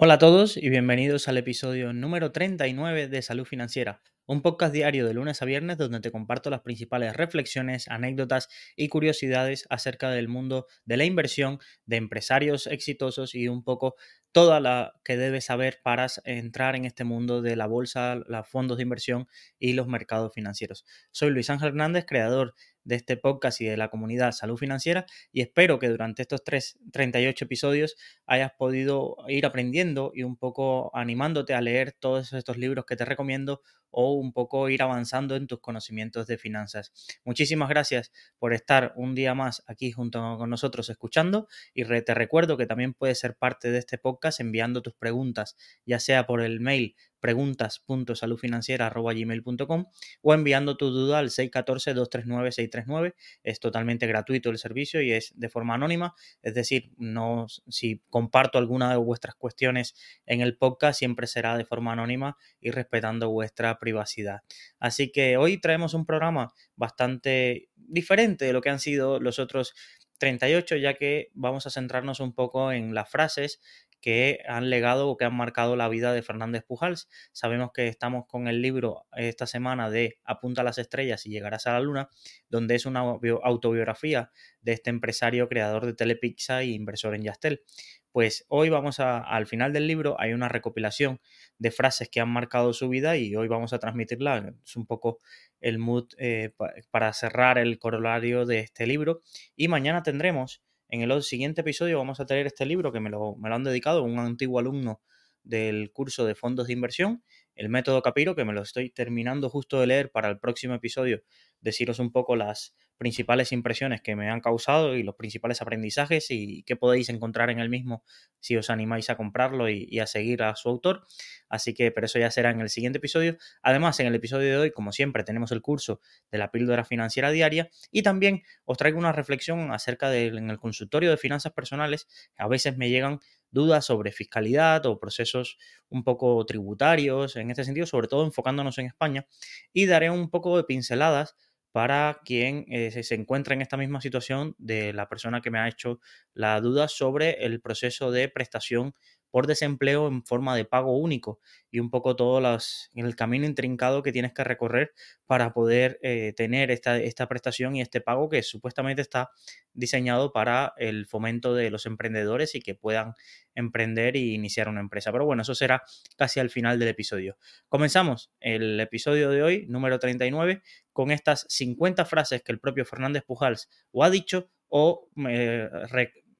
Hola a todos y bienvenidos al episodio número 39 de Salud Financiera, un podcast diario de lunes a viernes donde te comparto las principales reflexiones, anécdotas y curiosidades acerca del mundo de la inversión, de empresarios exitosos y un poco toda la que debes saber para entrar en este mundo de la bolsa, los fondos de inversión y los mercados financieros. Soy Luis Ángel Hernández, creador de este podcast y de la comunidad Salud Financiera y espero que durante estos 3, 38 episodios hayas podido ir aprendiendo y un poco animándote a leer todos estos libros que te recomiendo o un poco ir avanzando en tus conocimientos de finanzas. Muchísimas gracias por estar un día más aquí junto con nosotros escuchando y te recuerdo que también puedes ser parte de este podcast enviando tus preguntas, ya sea por el mail preguntas.saludfinanciera.gmail.com o enviando tu duda al 614-239-639. Es totalmente gratuito el servicio y es de forma anónima. Es decir, no, si comparto alguna de vuestras cuestiones en el podcast, siempre será de forma anónima y respetando vuestra privacidad. Así que hoy traemos un programa bastante diferente de lo que han sido los otros 38, ya que vamos a centrarnos un poco en las frases que han legado o que han marcado la vida de Fernández Pujals. Sabemos que estamos con el libro esta semana de Apunta a las estrellas y llegarás a la luna, donde es una autobiografía de este empresario creador de Telepizza e inversor en Yastel. Pues hoy vamos a, al final del libro, hay una recopilación de frases que han marcado su vida y hoy vamos a transmitirla. Es un poco el mood eh, para cerrar el corolario de este libro. Y mañana tendremos en el siguiente episodio vamos a tener este libro que me lo, me lo han dedicado un antiguo alumno del curso de fondos de inversión, el método Capiro, que me lo estoy terminando justo de leer para el próximo episodio, deciros un poco las principales impresiones que me han causado y los principales aprendizajes y qué podéis encontrar en el mismo si os animáis a comprarlo y, a seguir a su autor. Así que, pero eso ya será en el siguiente episodio. Además, en el episodio de hoy, como siempre, tenemos el curso de la píldora financiera diaria y también os traigo una reflexión acerca del en el consultorio de finanzas personales. A veces me llegan dudas sobre fiscalidad o procesos un poco tributarios en este sentido, sobre todo enfocándonos en España, y daré un poco de pinceladas para quien eh, se encuentra en esta misma situación de la persona que me ha hecho la duda sobre el proceso de prestación por desempleo en forma de pago único y un poco todo los, el camino intrincado que tienes que recorrer para poder eh, tener esta, esta, prestación y este pago que supuestamente está diseñado para el fomento de los emprendedores y que puedan emprender y iniciar una empresa. Pero bueno, eso será casi al final del episodio. Comenzamos el episodio de hoy, número 39, con estas 50 frases que el propio Fernández Pujals o ha dicho o eh,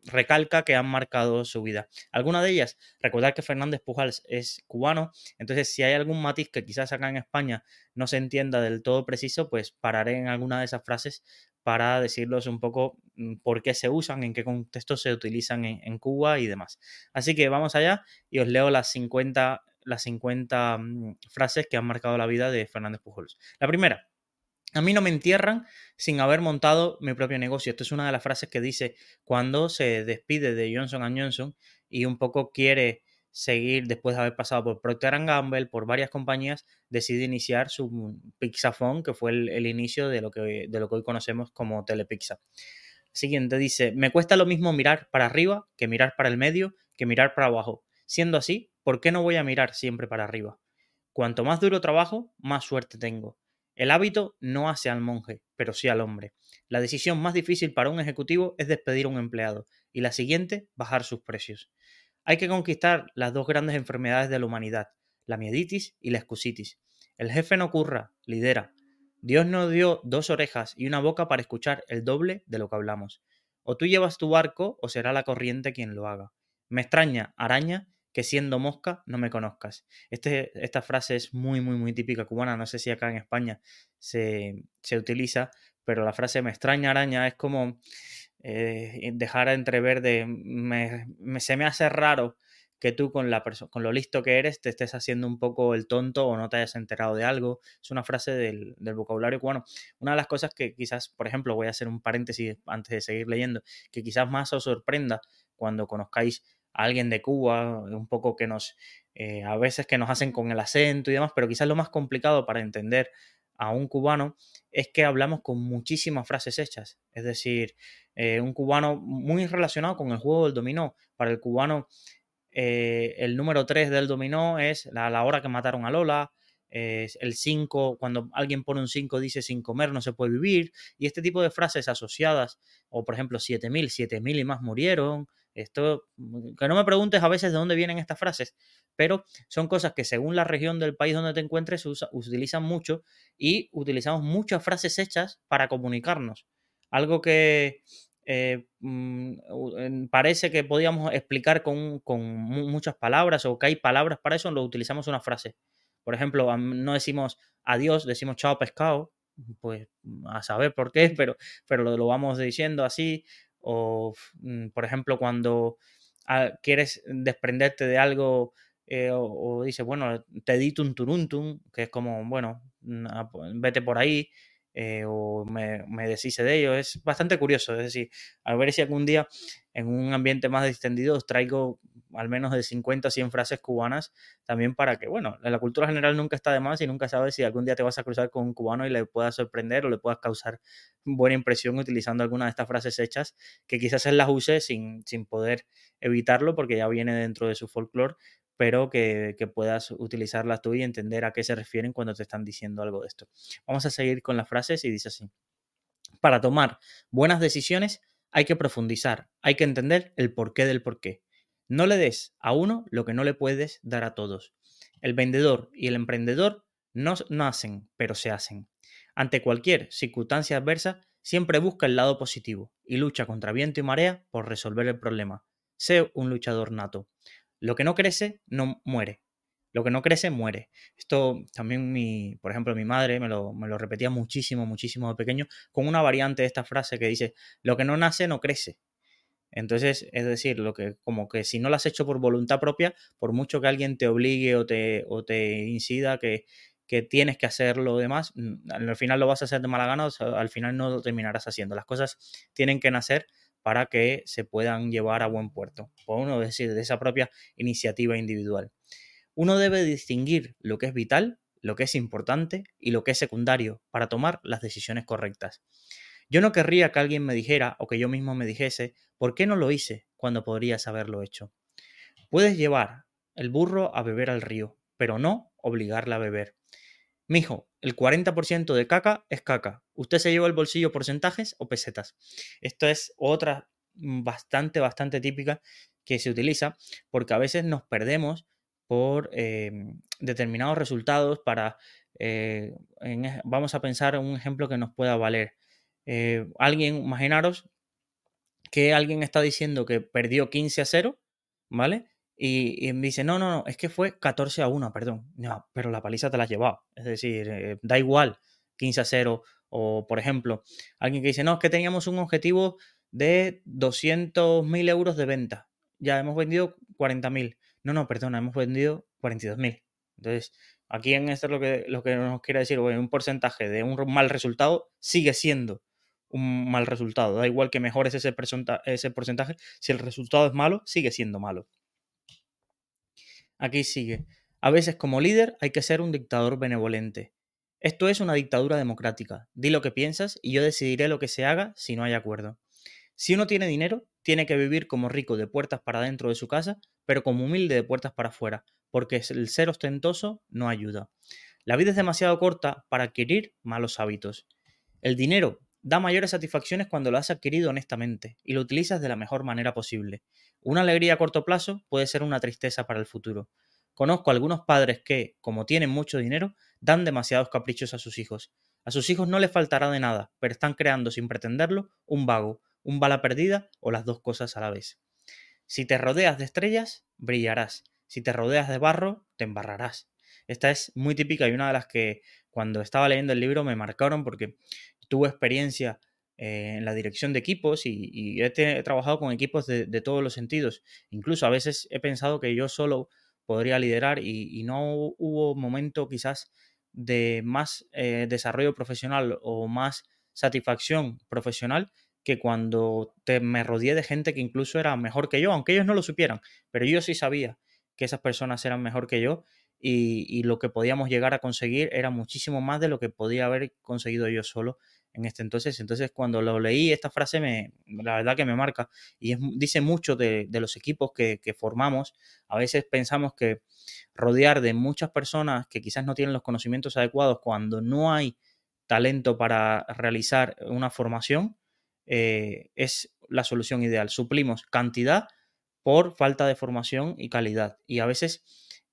recalca que han marcado su vida. Alguna de ellas, recordar que Fernández Pujals es cubano, entonces si hay algún matiz que quizás acá en España no se entienda del todo preciso, pues pararé en alguna de esas frases para decirlos un poco mm, por qué se usan, en qué contexto se utilizan en, Cuba y demás. Así que vamos allá y os leo las 50, las 50 mm, frases que han marcado la vida de Fernández Pujols. La primera, a mí no me entierran sin haber montado mi propio negocio. Esto es una de las frases que dice cuando se despide de Johnson Johnson y un poco quiere seguir después de haber pasado por Procter Gamble, por varias compañías, decide iniciar su Pixafone, que fue el, inicio de lo que, de lo que hoy conocemos como Telepizza. Siguiente dice, me cuesta lo mismo mirar para arriba que mirar para el medio, que mirar para abajo. Siendo así, ¿por qué no voy a mirar siempre para arriba? Cuanto más duro trabajo, más suerte tengo. El hábito no hace al monje, pero sí al hombre. La decisión más difícil para un ejecutivo es despedir a un empleado y la siguiente, bajar sus precios. Hay que conquistar las dos grandes enfermedades de la humanidad, la mieditis y la excusitis. El jefe no curra, lidera. Dios nos dio dos orejas y una boca para escuchar el doble de lo que hablamos. O tú llevas tu barco o será la corriente quien lo haga. Me extraña, araña, que siendo mosca no me conozcas. Este, esta frase es muy, muy, muy típica cubana. No sé si acá en España se, utiliza, pero la frase me extraña araña es como eh, dejar entrever de me, se me hace raro que tú con, la con lo listo que eres te estés haciendo un poco el tonto o no te hayas enterado de algo. Es una frase del, del, vocabulario cubano. Una de las cosas que quizás, por ejemplo, voy a hacer un paréntesis antes de seguir leyendo, que quizás más os sorprenda cuando conozcáis alguien de Cuba, un poco que nos, eh, a veces que nos hacen con el acento y demás, pero quizás lo más complicado para entender a un cubano es que hablamos con muchísimas frases hechas. Es decir, eh, un cubano muy relacionado con el juego del dominó. Para el cubano, eh, el número 3 del dominó es la, la hora que mataron a Lola, el 5, cuando alguien pone un 5 dice sin comer no se puede vivir, y este tipo de frases asociadas, o por ejemplo 7000, 7000 y más murieron, esto, mm, que no me preguntes a veces de dónde vienen estas frases, pero son cosas que según la región del país donde te encuentres se utilizan mucho y utilizamos muchas frases hechas para comunicarnos. Algo que eh, mm, parece que podíamos explicar con, con, muchas palabras o que hay palabras para eso, lo utilizamos una frase. Por ejemplo, no decimos adiós, decimos chao pescado, pues a saber por qué, pero, pero lo vamos diciendo así. O, mm, por ejemplo, cuando ah, quieres desprenderte de algo eh, o, dices, bueno, te edito un turuntum, que es como, bueno, mm, ah, pues, vete por ahí, eh, o me, me, deshice de ello. Es bastante curioso. Es decir, a ver si algún día en un ambiente más distendido os traigo al menos de 50 o 100 frases cubanas también para que, bueno, la cultura general nunca está de más y nunca sabes si algún día te vas a cruzar con un cubano y le puedas sorprender o le puedas causar buena impresión utilizando alguna de estas frases hechas que quizás él las use sin, sin poder evitarlo porque ya viene dentro de su folclore, pero que, que, puedas utilizarlas tú y entender a qué se refieren cuando te están diciendo algo de esto. Vamos a seguir con las frases y dice así. Para tomar buenas decisiones hay que profundizar, hay que entender el porqué del porqué. No le des a uno lo que no le puedes dar a todos. El vendedor y el emprendedor no nacen, pero se hacen. Ante cualquier circunstancia adversa, siempre busca el lado positivo y lucha contra viento y marea por resolver el problema. Sé un luchador nato. Lo que no crece, no muere. Lo que no crece, muere. Esto también, mi, por ejemplo, mi madre me lo, me lo repetía muchísimo, muchísimo de pequeño, con una variante de esta frase que dice, lo que no nace, no crece. Entonces, es decir, lo que, como que si no lo has hecho por voluntad propia, por mucho que alguien te obligue o te, o te incida que, que tienes que hacer lo demás, al final lo vas a hacer de mala gana, al final no lo terminarás haciendo. Las cosas tienen que nacer para que se puedan llevar a buen puerto, por uno, decir, de esa propia iniciativa individual. Uno debe distinguir lo que es vital, lo que es importante y lo que es secundario para tomar las decisiones correctas. Yo no querría que alguien me dijera o que yo mismo me dijese, ¿por qué no lo hice cuando podrías haberlo hecho? Puedes llevar el burro a beber al río, pero no obligarle a beber. Mijo, el 40% de caca es caca. ¿Usted se lleva el bolsillo porcentajes o pesetas? Esto es otra bastante, bastante típica que se utiliza porque a veces nos perdemos por em, determinados resultados para... Eh, vamos a pensar un ejemplo que nos pueda valer. Eh, alguien, imaginaros que alguien está diciendo que perdió 15 a 0, ¿vale? Y, dice, no, no, no, es que fue 14 a 1, perdón. No, pero la paliza te la has llevado. Es decir, eh, da igual 15 a 0. O, por ejemplo, alguien que dice, no, es que teníamos un objetivo de 200.000 euros de venta. Ya hemos vendido 40.000. No, no, perdona, hemos vendido 42.000. Entonces, aquí en esto es lo que, lo que nos quiere decir, bueno, un porcentaje de un mal resultado sigue siendo un mal resultado. Da igual que mejores ese, ese porcentaje, si el resultado es malo, sigue siendo malo. Aquí sigue. A veces como líder hay que ser un dictador benevolente. Esto es una dictadura democrática. Di lo que piensas y yo decidiré lo que se haga si no hay acuerdo. Si uno tiene dinero, tiene que vivir como rico de puertas para dentro de su casa, pero como humilde de puertas para afuera, porque el ser ostentoso no ayuda. La vida es demasiado corta para adquirir malos hábitos. El dinero Da mayores satisfacciones cuando lo has adquirido honestamente y lo utilizas de la mejor manera posible. Una alegría a corto plazo puede ser una tristeza para el futuro. Conozco algunos padres que, como tienen mucho dinero, dan demasiados caprichos a sus hijos. A sus hijos no les faltará de nada, pero están creando sin pretenderlo un vago, un bala perdida o las dos cosas a la vez. Si te rodeas de estrellas, brillarás. Si te rodeas de barro, te embarrarás. Esta es muy típica y una de las que cuando estaba leyendo el libro me marcaron porque tuve experiencia eh, en la dirección de equipos y, he, trabajado con equipos de, todos los sentidos. Incluso a veces he pensado que yo solo podría liderar y, no hubo momento quizás de más eh, desarrollo profesional o más satisfacción profesional que cuando te, me rodeé de gente que incluso era mejor que yo, aunque ellos no lo supieran, pero yo sí sabía que esas personas eran mejor que yo y, lo que podíamos llegar a conseguir era muchísimo más de lo que podía haber conseguido yo solo en este entonces. Entonces, cuando lo leí, esta frase me, la verdad que me marca y dice mucho de, los equipos que, formamos. A veces pensamos que rodear de muchas personas que quizás no tienen los conocimientos adecuados cuando no hay talento para realizar una formación eh, es la solución ideal. Suplimos cantidad por falta de formación y calidad. Y a veces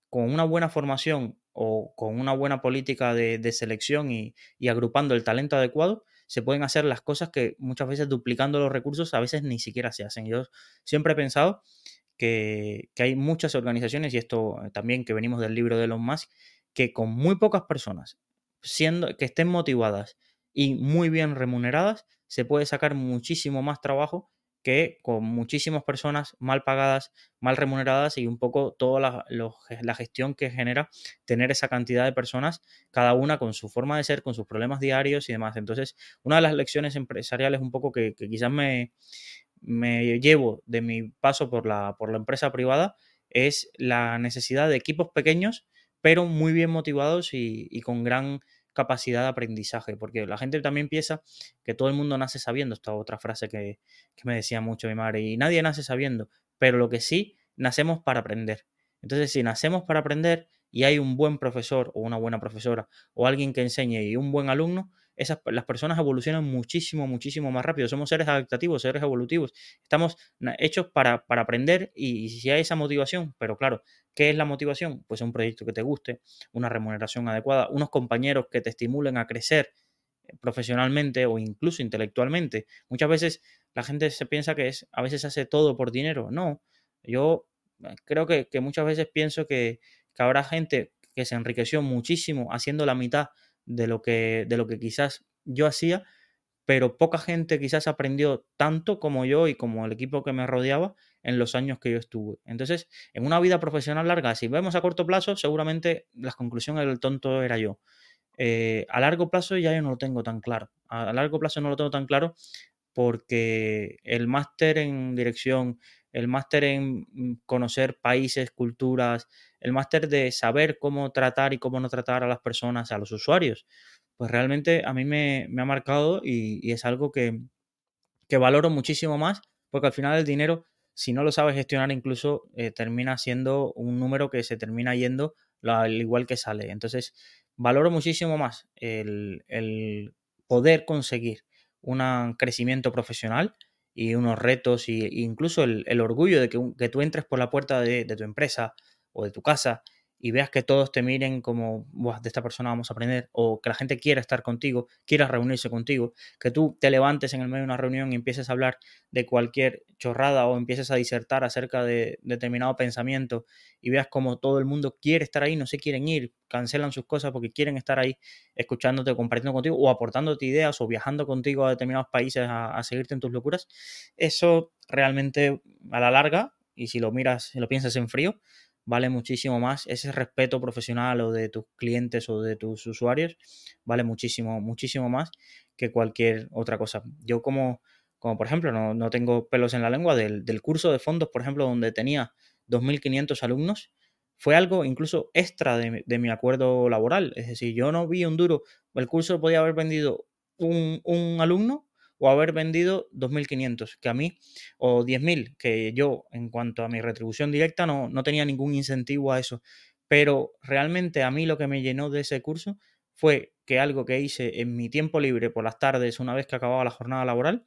con una buena formación o con una buena política de, selección y, agrupando el talento adecuado, se pueden hacer las cosas que muchas veces duplicando los recursos a veces ni siquiera se hacen. Yo siempre he pensado que, hay muchas organizaciones, y esto también que venimos del libro de Elon Musk, que con muy pocas personas, siendo que estén motivadas y muy bien remuneradas, se puede sacar muchísimo más trabajo que con muchísimas personas mal pagadas, mal remuneradas y un poco toda la, gestión que genera tener esa cantidad de personas, cada una con su forma de ser, con sus problemas diarios y demás. Entonces, una de las lecciones empresariales un poco que, quizás me, llevo de mi paso por la, por la empresa privada es la necesidad de equipos pequeños, pero muy bien motivados y con gran capacidad de aprendizaje, porque la gente también piensa que todo el mundo nace sabiendo, esta otra frase que, me decía mucho mi madre, y nadie nace sabiendo, pero lo que sí, nacemos para aprender. Entonces, si nacemos para aprender y hay un buen profesor o una buena profesora o alguien que enseñe y un buen alumno, esas, las personas evolucionan muchísimo, muchísimo más rápido. Somos seres adaptativos, seres evolutivos. Estamos hechos para, aprender y, si hay esa motivación, pero claro, ¿Qué es la motivación? Pues un proyecto que te guste, una remuneración adecuada, unos compañeros que te estimulen a crecer eh, profesionalmente o incluso intelectualmente. Muchas veces la gente se piensa que es, a veces hace todo por dinero. No, yo eh, creo que, muchas veces pienso que, habrá gente que se enriqueció muchísimo haciendo la mitad de lo que, de lo que quizás yo hacía, pero poca gente quizás aprendió tanto como yo y como el equipo que me rodeaba en los años que yo estuve. Entonces, en una vida profesional larga, si vemos a corto plazo, seguramente la conclusión del tonto era yo. Eh, a largo plazo ya yo no lo tengo tan claro. A, largo plazo no lo tengo tan claro porque el máster en dirección, el máster en mm, conocer países, culturas, el máster de saber cómo tratar y cómo no tratar a las personas, a los usuarios, pues realmente a mí me, ha marcado y, es algo que, que valoro muchísimo más porque al final el dinero si no lo sabes gestionar, incluso eh, termina siendo un número que se termina yendo al igual que sale. Entonces, valoro muchísimo más el, poder conseguir un crecimiento profesional y unos retos e incluso el, orgullo de que, tú entres por la puerta de tu empresa o de tu casa y veas que todos te miren como, de esta persona vamos a aprender, o que la gente quiera estar contigo, quiera reunirse contigo, que tú te levantes en el medio de una reunión y empieces a hablar de cualquier chorrada o empieces a disertar acerca de determinado pensamiento y veas como todo el mundo quiere estar ahí, no se quieren ir, cancelan sus cosas porque quieren estar ahí escuchándote, compartiendo contigo o aportándote ideas o viajando contigo a determinados países a, seguirte en tus locuras, eso realmente a la larga, y si lo miras, si lo piensas en frío, vale muchísimo más. Ese respeto profesional o de tus clientes o de tus usuarios vale muchísimo, muchísimo más que cualquier otra cosa. Yo como, como por ejemplo, no, tengo pelos en la lengua del, curso de fondos, por ejemplo, donde tenía 2.500 alumnos, fue algo incluso extra de, de, mi acuerdo laboral. Es decir, yo no vi un duro, el curso podía haber vendido un, un alumno o haber vendido 2.500, que a mí, o 10.000, que yo en cuanto a mi retribución directa no, no tenía ningún incentivo a eso. Pero realmente a mí lo que me llenó de ese curso fue que algo que hice en mi tiempo libre por las tardes, una vez que acababa la jornada laboral,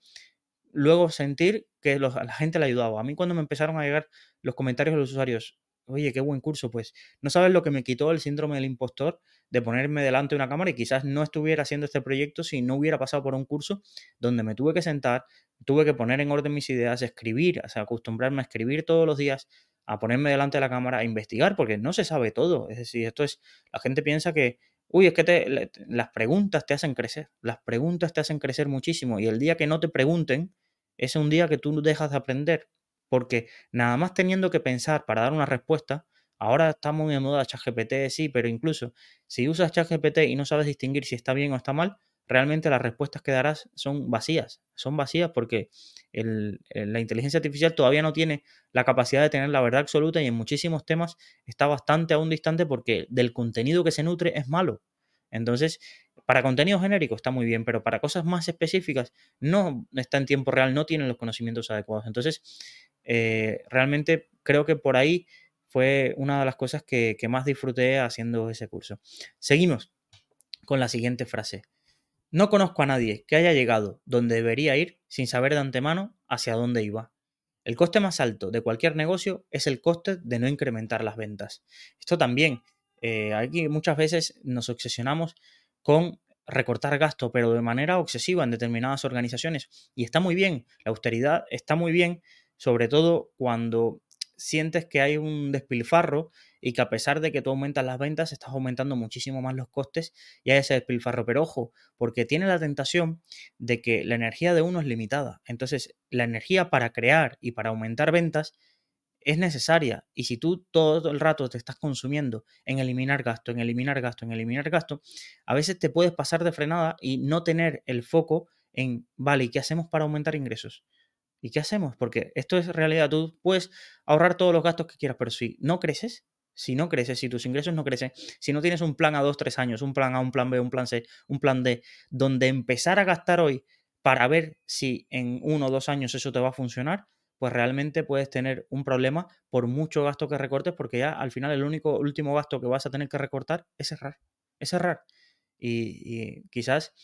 luego sentir que la gente le ayudaba. A mí cuando me empezaron a llegar los comentarios de los usuarios, oye, qué buen curso, pues no sabes lo que me quitó el síndrome del impostor de ponerme delante de una cámara y quizás no estuviera haciendo este proyecto si no hubiera pasado por un curso donde me tuve que sentar, tuve que poner en orden mis ideas, escribir, o sea, acostumbrarme a escribir todos los días, a ponerme delante de la cámara, a investigar, porque no se sabe todo. Es decir, esto es, la gente piensa que, uy, es que te, las preguntas te hacen crecer, las preguntas te hacen crecer muchísimo y el día que no te pregunten es un día que tú dejas de aprender porque nada más teniendo que pensar para dar una respuesta, ahora está muy de moda ChatGPT, sí, pero incluso si usas ChatGPT y no sabes distinguir si está bien o está mal, realmente las respuestas que darás son vacías. Son vacías porque la inteligencia artificial todavía no tiene la capacidad de tener la verdad absoluta y en muchísimos temas está bastante aún distante porque del contenido que se nutre es malo. Entonces, para contenido genérico está muy bien, pero para cosas más específicas no está en tiempo real, no tienen los conocimientos adecuados. Entonces, eh, realmente creo que por ahí fue una de las cosas que, más disfruté haciendo ese curso. Seguimos con la siguiente frase. No conozco a nadie que haya llegado donde debería ir sin saber de antemano hacia dónde iba. El coste más alto de cualquier negocio es el coste de no incrementar las ventas. Esto también, eh, aquí muchas veces nos obsesionamos con recortar gasto, pero de manera obsesiva en determinadas organizaciones. Y está muy bien, la austeridad está muy bien, sobre todo cuando sientes que hay un despilfarro y que a pesar de que tú aumentas las ventas, estás aumentando muchísimo más los costes y hay ese despilfarro. Pero ojo, porque tiene la tentación de que la energía de uno es limitada. Entonces, la energía para crear y para aumentar ventas es necesaria. Y si tú todo el rato te estás consumiendo en eliminar gasto, en eliminar gasto, en eliminar gasto, a veces te puedes pasar de frenada y no tener el foco en, vale, ¿y qué hacemos para aumentar ingresos? ¿Y qué hacemos? Porque esto es realidad. Tú puedes ahorrar todos los gastos que quieras, pero si no creces, si no creces, si tus ingresos no crecen, si no tienes un plan a dos, tres años, un plan A, un plan B, un plan C, un plan D, donde empezar a gastar hoy para ver si en uno o dos años eso te va a funcionar, pues realmente puedes tener un problema por mucho gasto que recortes, porque ya al final el único último gasto que vas a tener que recortar es cerrar. Es cerrar. Y, quizás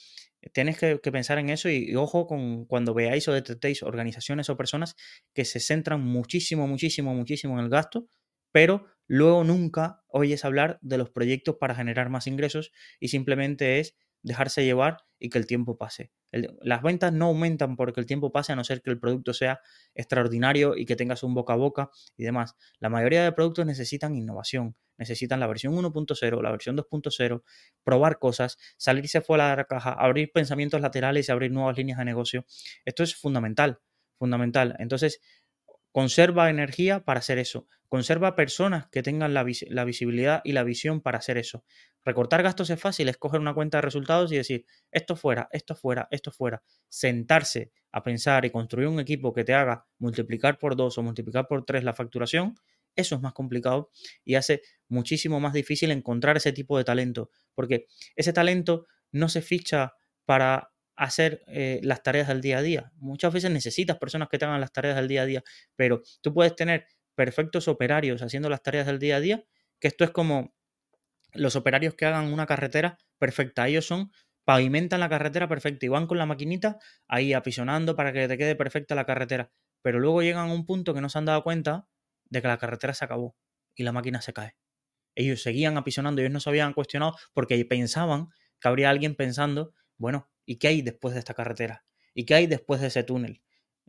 tienes que, pensar en eso y, ojo con cuando veáis o detectéis organizaciones o personas que se centran muchísimo, muchísimo, muchísimo en el gasto, pero luego nunca oyes hablar de los proyectos para generar más ingresos y simplemente es dejarse llevar y que el tiempo pase. las ventas no aumentan porque el tiempo pase a no ser que el producto sea extraordinario y que tengas un boca a boca y demás. La mayoría de productos necesitan innovación, necesitan la versión 1.0, la versión 2.0, probar cosas, salirse fuera de la caja, abrir pensamientos laterales y abrir nuevas líneas de negocio. Esto es fundamental, fundamental. Entonces, conserva energía para hacer eso. Conserva personas que tengan la, visibilidad y la visión para hacer eso. Recortar gastos es fácil, es coger una cuenta de resultados y decir, esto fuera, esto fuera, esto fuera. Sentarse a pensar y construir un equipo que te haga multiplicar por dos o multiplicar por tres la facturación, eso es más complicado y hace muchísimo más difícil encontrar ese tipo de talento, porque ese talento no se ficha para hacer eh, las tareas del día a día. Muchas veces necesitas personas que te hagan las tareas del día a día, pero tú puedes tener perfectos operarios haciendo las tareas del día a día, que esto es como los operarios que hagan una carretera perfecta. Ellos son, pavimentan la carretera perfecta y van con la maquinita ahí apisonando para que te quede perfecta la carretera. Pero luego llegan a un punto que no se han dado cuenta de que la carretera se acabó y la máquina se cae. Ellos seguían apisonando, ellos no se habían cuestionado porque pensaban que habría alguien pensando, bueno, ¿Y qué hay después de esta carretera? ¿Y qué hay después de ese túnel?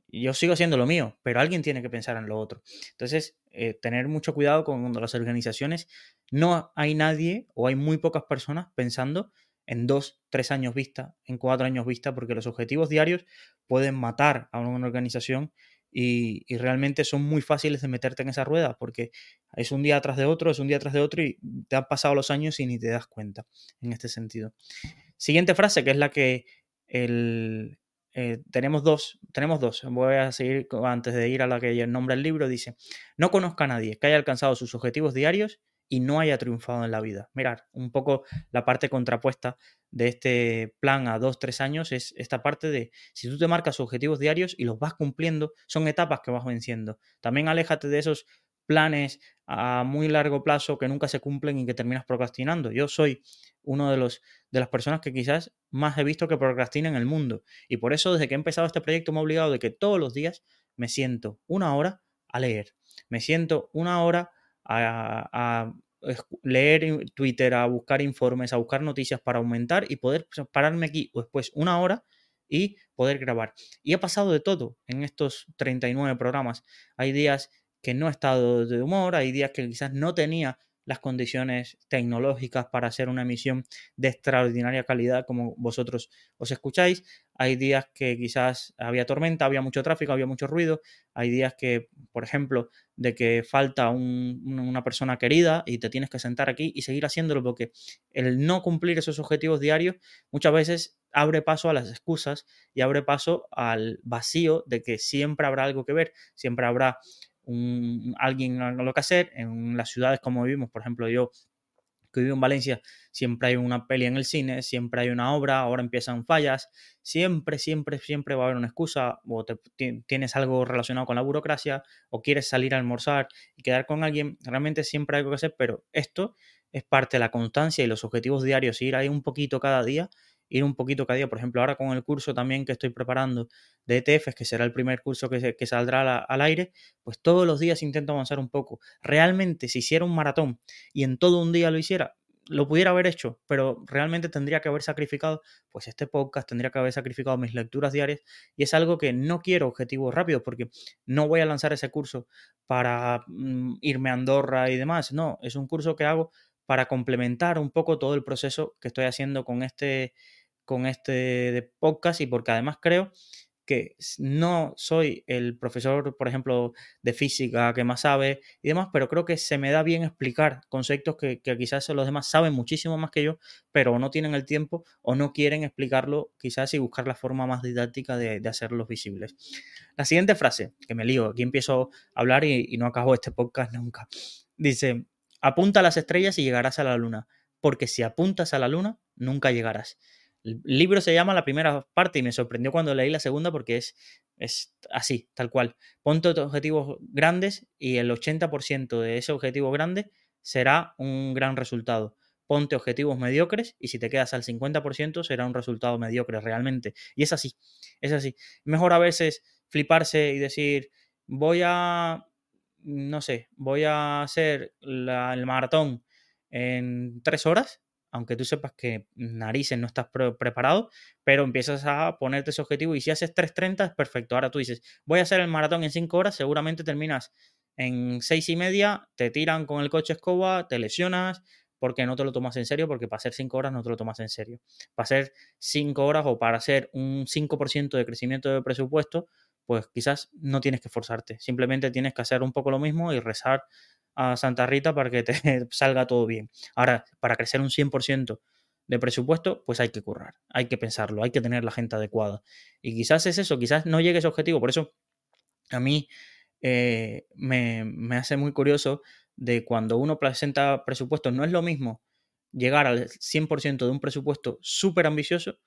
Yo sigo haciendo lo mío, pero alguien tiene que pensar en lo otro. Entonces, eh, tener mucho cuidado con las organizaciones no hay nadie o hay muy pocas personas pensando en dos, tres años vista, en cuatro años vista, porque los objetivos diarios pueden matar a una organización y, y, realmente son muy fáciles de meterte en esa rueda porque es un día tras de otro, es un día tras de otro y te han pasado los años y ni te das cuenta en este sentido. Siguiente frase, que es la que el, eh, tenemos dos, tenemos dos. Voy a seguir antes de ir a la que nombra el libro. Dice: No conozca a nadie que haya alcanzado sus objetivos diarios y no haya triunfado en la vida. Mirar, un poco la parte contrapuesta de este plan a dos, tres años es esta parte de si tú te marcas objetivos diarios y los vas cumpliendo, son etapas que vas venciendo. También aléjate de esos planes a muy largo plazo que nunca se cumplen y que terminas procrastinando. Yo soy uno de los de las personas que quizás más he visto que procrastina en el mundo y por eso desde que he empezado este proyecto me he obligado de que todos los días me siento una hora a leer, me siento una hora a, leer Twitter, a buscar informes, a buscar noticias para aumentar y poder pararme aquí después una hora y poder grabar. Y he pasado de todo en estos 39 programas. Hay días que no he estado de humor, hay días que quizás no tenía las condiciones tecnológicas para hacer una emisión de extraordinaria calidad como vosotros os escucháis. Hay días que quizás había tormenta, había mucho tráfico, había mucho ruido. Hay días que, por ejemplo, de que falta una persona querida y te tienes que sentar aquí y seguir haciéndolo porque el no cumplir esos objetivos diarios muchas veces abre paso a las excusas y abre paso al vacío de que siempre habrá algo que ver, siempre habrá un, alguien lo que hacer. En las ciudades como vivimos, por ejemplo, yo que vivo en Valencia, siempre hay una peli en el cine, siempre hay una obra, ahora empiezan fallas, siempre, siempre, siempre va a haber una excusa, o tienes algo relacionado con la burocracia, o quieres salir a almorzar y quedar con alguien, realmente siempre hay algo que hacer, pero esto es parte de la constancia y los objetivos diarios, ir ahí un poquito cada día, ir un poquito cada día, por ejemplo, ahora con el curso también que estoy preparando de ETFs, que será el primer curso que, que saldrá al aire, pues todos los días intento avanzar un poco. Realmente, si hiciera un maratón y en todo un día lo hiciera, lo pudiera haber hecho, pero realmente tendría que haber sacrificado, pues este podcast, tendría que haber sacrificado mis lecturas diarias y es algo que no quiero objetivos rápidos porque no voy a lanzar ese curso para mm, irme a Andorra y demás, no, es un curso que hago para complementar un poco todo el proceso que estoy haciendo con este, con este podcast y porque además creo que no soy el profesor, por ejemplo, de física que más sabe y demás, pero creo que se me da bien explicar conceptos que, quizás los demás saben muchísimo más que yo, pero no tienen el tiempo o no quieren explicarlo quizás y buscar la forma más didáctica de, hacerlos visibles. La siguiente frase, que me lío, aquí empiezo a hablar y, y no acabo este podcast nunca. Dice, apunta a las estrellas y llegarás a la luna, porque si apuntas a la luna, nunca llegarás. El libro se llama la primera parte y me sorprendió cuando leí la segunda porque es, es así, tal cual. Ponte objetivos grandes y el 80% de ese objetivo grande será un gran resultado. Ponte objetivos mediocres y si te quedas al 50% será un resultado mediocre realmente. Y es así, es así. Mejor a veces fliparse y decir, voy a, no sé, voy a hacer el maratón en tres horas aunque tú sepas que narices no estás preparado, pero empiezas a ponerte ese objetivo y si haces 3.30 es perfecto. Ahora tú dices, voy a hacer el maratón en 5 horas, seguramente terminas en 6 y media, te tiran con el coche escoba, te lesionas, porque no te lo tomas en serio, porque para hacer 5 horas no te lo tomas en serio. Para hacer 5 horas o para hacer un 5% de crecimiento de presupuesto, pues quizás no tienes que esforzarte, simplemente tienes que hacer un poco lo mismo y rezar a Santa Rita para que te salga todo bien. Ahora, para crecer un 100% de presupuesto, pues hay que currar, hay que pensarlo, hay que tener la gente adecuada. Y quizás es eso, quizás no llegue ese objetivo. Por eso a mí eh, me, me hace muy curioso de cuando uno presenta presupuestos, no es lo mismo llegar al 100% de un presupuesto súper ambicioso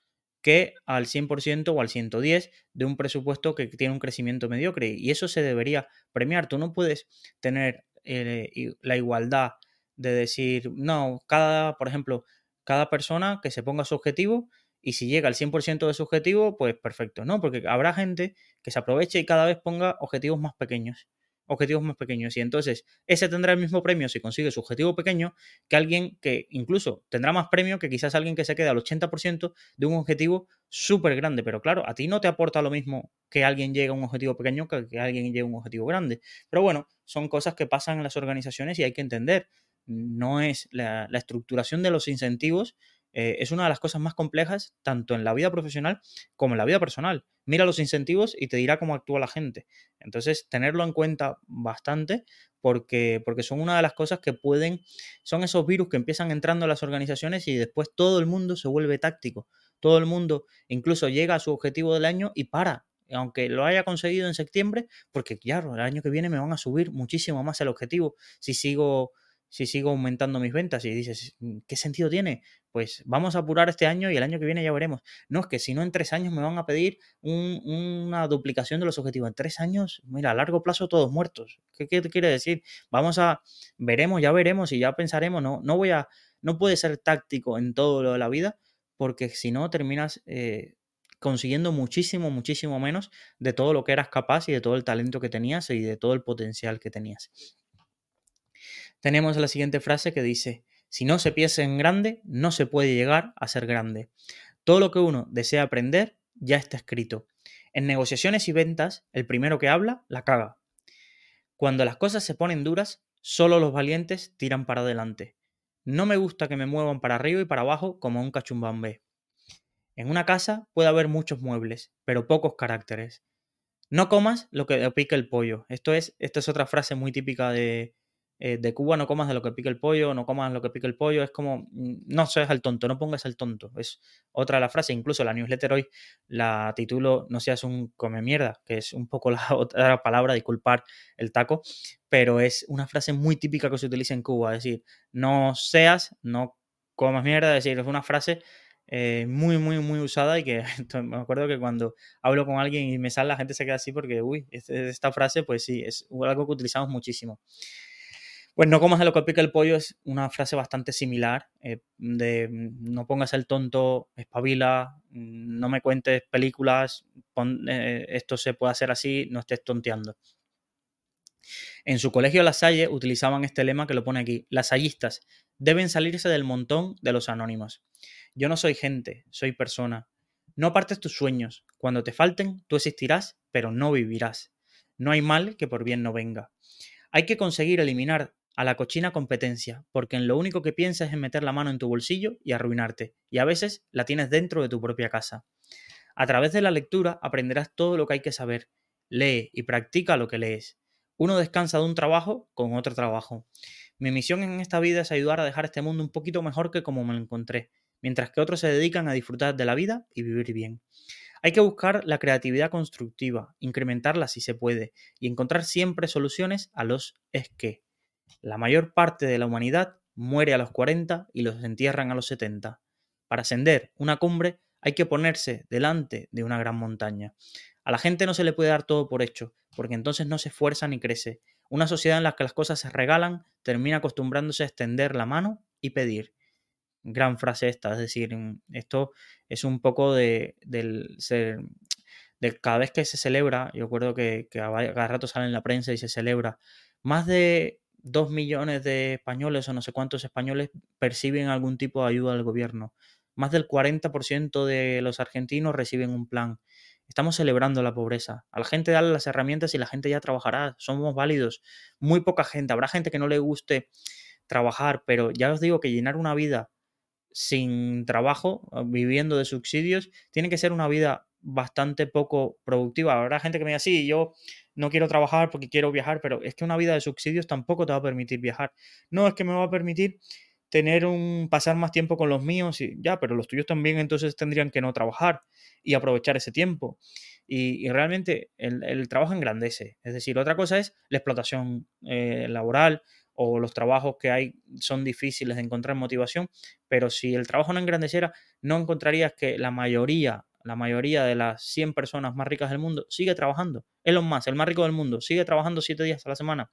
que al 100% o al 110 de un presupuesto que tiene un crecimiento mediocre. Y eso se debería premiar. Tú no puedes tener eh, la igualdad de decir, no, cada, por ejemplo, cada persona que se ponga su objetivo y si llega al 100% de su objetivo, pues perfecto, ¿no? Porque habrá gente que se aproveche y cada vez ponga objetivos más pequeños objetivos más pequeños. Y entonces ese tendrá el mismo premio si consigue su objetivo pequeño que alguien que incluso tendrá más premio que quizás alguien que se quede al 80% de un objetivo súper grande. Pero claro, a ti no te aporta lo mismo que alguien llegue a un objetivo pequeño que alguien llegue a un objetivo grande. Pero bueno, son cosas que pasan en las organizaciones y hay que entender. No es la estructuración de los incentivos eh, es una de las cosas más complejas tanto en la vida profesional como en la vida personal. Mira los incentivos y te dirá cómo actúa la gente. Entonces, tenerlo en cuenta bastante porque, porque son una de las cosas que pueden, son esos virus que empiezan entrando a las organizaciones y después todo el mundo se vuelve táctico. Todo el mundo incluso llega a su objetivo del año y para, aunque lo haya conseguido en septiembre, porque claro, el año que viene me van a subir muchísimo más el objetivo si sigo si sigo aumentando mis ventas y dices, mm, ¿qué sentido tiene? Pues vamos a apurar este año y el año que viene ya veremos. No, es que si no en tres años me van a pedir una duplicación de los objetivos. En tres años, mira, a largo plazo todos muertos. ¿Qué, te quiere decir? Vamos a, veremos, ya veremos y ya pensaremos. No, no voy a, no puede ser táctico en todo lo de la vida porque si no terminas eh, consiguiendo muchísimo, muchísimo menos de todo lo que eras capaz y de todo el talento que tenías y de todo el potencial que tenías tenemos la siguiente frase que dice, si no se piensa en grande, no se puede llegar a ser grande. Todo lo que uno desea aprender ya está escrito. En negociaciones y ventas, el primero que habla, la caga. Cuando las cosas se ponen duras, solo los valientes tiran para adelante. No me gusta que me muevan para arriba y para abajo como un cachumbambé. En una casa puede haber muchos muebles, pero pocos caracteres. No comas lo que pica el pollo. Esto es, esta es otra frase muy típica de, eh, de Cuba no comas de lo que pica el pollo, no comas lo que pica el pollo, es como, mm, no seas el tonto, no pongas el tonto, es otra de las frases, incluso la newsletter hoy la titulo No seas un come mierda, que es un poco la otra palabra, disculpar el taco, pero es una frase muy típica que se utiliza en Cuba, es decir, no seas, no comas mierda, es decir, es una frase eh, muy, muy, muy usada y que me acuerdo que cuando hablo con alguien y me sale la gente se queda así porque, uy, esta frase pues sí, es algo que utilizamos muchísimo. Pues no comas de lo que pica el pollo es una frase bastante similar, eh, de mm, no pongas el tonto, espabila, mm, no me cuentes películas, eh, esto se puede hacer así, no estés tonteando. En su colegio La Salle utilizaban este lema que lo pone aquí, las sallistas deben salirse del montón de los anónimos. Yo no soy gente, soy persona. No partes tus sueños, cuando te falten, tú existirás, pero no vivirás. No hay mal que por bien no venga. Hay que conseguir eliminar a la cochina competencia, porque en lo único que piensas es en meter la mano en tu bolsillo y arruinarte, y a veces la tienes dentro de tu propia casa. A través de la lectura aprenderás todo lo que hay que saber. Lee y practica lo que lees. Uno descansa de un trabajo con otro trabajo. Mi misión en esta vida es ayudar a dejar este mundo un poquito mejor que como me lo encontré, mientras que otros se dedican a disfrutar de la vida y vivir bien. Hay que buscar la creatividad constructiva, incrementarla si se puede, y encontrar siempre soluciones a los es que. La mayor parte de la humanidad muere a los 40 y los entierran a los 70. Para ascender una cumbre hay que ponerse delante de una gran montaña. A la gente no se le puede dar todo por hecho, porque entonces no se esfuerza ni crece. Una sociedad en la que las cosas se regalan termina acostumbrándose a extender la mano y pedir. Gran frase esta, es decir, esto es un poco de, del ser, de cada vez que se celebra, yo recuerdo que, que cada rato sale en la prensa y se celebra, más de dos millones de españoles o no sé cuántos españoles perciben algún tipo de ayuda del gobierno. Más del 40% de los argentinos reciben un plan. Estamos celebrando la pobreza. A la gente darle las herramientas y la gente ya trabajará. Somos válidos. Muy poca gente. Habrá gente que no le guste trabajar, pero ya os digo que llenar una vida sin trabajo, viviendo de subsidios, tiene que ser una vida bastante poco productiva. Habrá gente que me diga, sí, yo no quiero trabajar porque quiero viajar, pero es que una vida de subsidios tampoco te va a permitir viajar. No, es que me va a permitir tener un pasar más tiempo con los míos y ya, pero los tuyos también entonces tendrían que no trabajar y aprovechar ese tiempo. Y, realmente el, trabajo engrandece. Es decir, otra cosa es la explotación eh, laboral o los trabajos que hay son difíciles de encontrar motivación, pero si el trabajo no engrandeciera, no encontrarías que la mayoría la mayoría de las 100 personas más ricas del mundo sigue trabajando. Elon Musk, el más rico del mundo, sigue trabajando 7 días a la semana.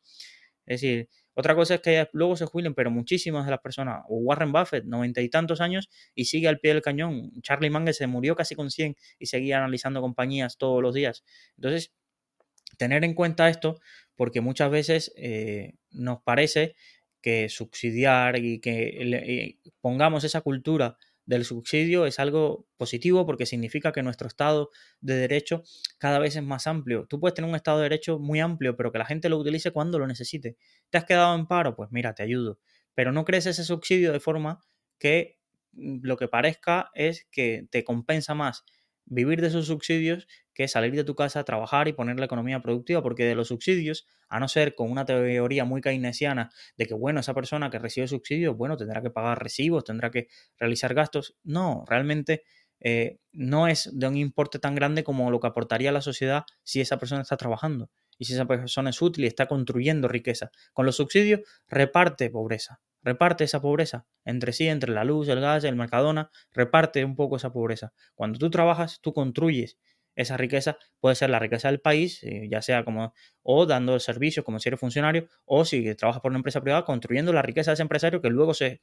Es decir, otra cosa es que luego se jubilen, pero muchísimas de las personas, o Warren Buffett, noventa y tantos años, y sigue al pie del cañón. Charlie Munger se murió casi con 100 y seguía analizando compañías todos los días. Entonces, tener en cuenta esto, porque muchas veces eh, nos parece que subsidiar y que pongamos esa cultura del subsidio es algo positivo porque significa que nuestro estado de derecho cada vez es más amplio. Tú puedes tener un estado de derecho muy amplio, pero que la gente lo utilice cuando lo necesite. ¿Te has quedado en paro? Pues mira, te ayudo. Pero no crees ese subsidio de forma que mm, lo que parezca es que te compensa más vivir de esos subsidios que salir de tu casa, trabajar y poner la economía productiva, porque de los subsidios, a no ser con una teoría muy keynesiana de que, bueno, esa persona que recibe subsidios, bueno, tendrá que pagar recibos, tendrá que realizar gastos. No, realmente eh, no es de un importe tan grande como lo que aportaría la sociedad si esa persona está trabajando y si esa persona es útil y está construyendo riqueza. Con los subsidios reparte pobreza, reparte esa pobreza entre sí, entre la luz, el gas, el mercadona, reparte un poco esa pobreza. Cuando tú trabajas, tú construyes esa riqueza, puede ser la riqueza del país, eh, ya sea como o dando servicios como si eres funcionario, o si trabajas por una empresa privada, construyendo la riqueza de ese empresario que luego se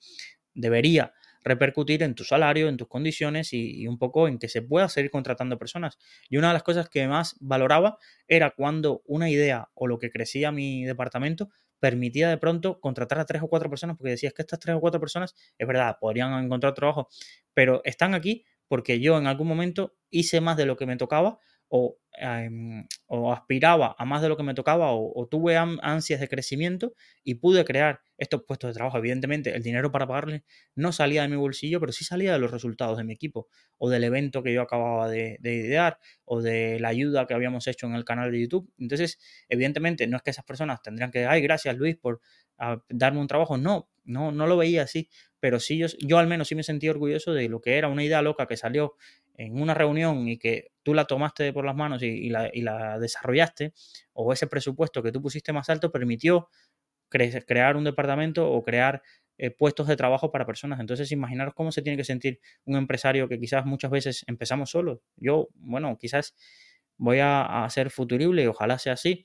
debería repercutir en tu salario, en tus condiciones y, un poco en que se pueda seguir contratando personas. Y una de las cosas que más valoraba era cuando una idea o lo que crecía mi departamento permitía de pronto contratar a tres o cuatro personas, porque decías que estas tres o cuatro personas, es verdad, podrían encontrar trabajo, pero están aquí porque yo en algún momento hice más de lo que me tocaba o, em, o aspiraba a más de lo que me tocaba o, tuve ansias de crecimiento y pude crear estos puestos de trabajo. Evidentemente, el dinero para pagarles no salía de mi bolsillo, pero sí salía de los resultados de mi equipo o del evento que yo acababa de, idear o de la ayuda que habíamos hecho en el canal de YouTube. Entonces, evidentemente, no es que esas personas tendrían que, ay, gracias Luis por ah, darme un trabajo. No, no, no lo veía así, pero sí yo, yo al menos sí me sentí orgulloso de lo que era una idea loca que salió en una reunión y que tú la tomaste por las manos y, la, desarrollaste, o ese presupuesto que tú pusiste más alto permitió crear un departamento o crear eh, puestos de trabajo para personas. Entonces, imaginaros cómo se tiene que sentir un empresario que quizás muchas veces empezamos solo. Yo, bueno, quizás voy a, a ser futurible y ojalá sea así.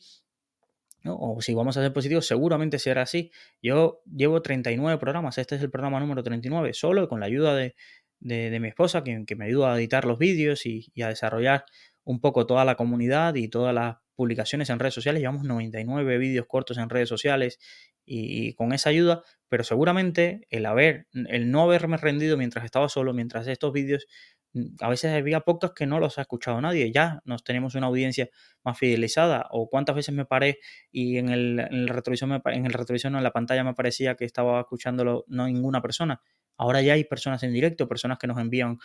O si vamos a ser positivos, seguramente será así. Yo llevo 39 programas, este es el programa número 39, solo con la ayuda de, de, mi esposa, que, me ayuda a editar los vídeos y, a desarrollar un poco toda la comunidad y todas las publicaciones en redes sociales. Llevamos 99 vídeos cortos en redes sociales y, con esa ayuda, pero seguramente el haber, el no haberme rendido mientras estaba solo, mientras estos vídeos, mm, a veces había pocas que no los ha escuchado nadie, ya nos tenemos una audiencia más fidelizada, o cuántas veces me paré y en el, en retrovisor, en el retrovisor en la pantalla me parecía que estaba escuchándolo no ninguna persona, Ahora ya hay personas en directo, personas que nos envían,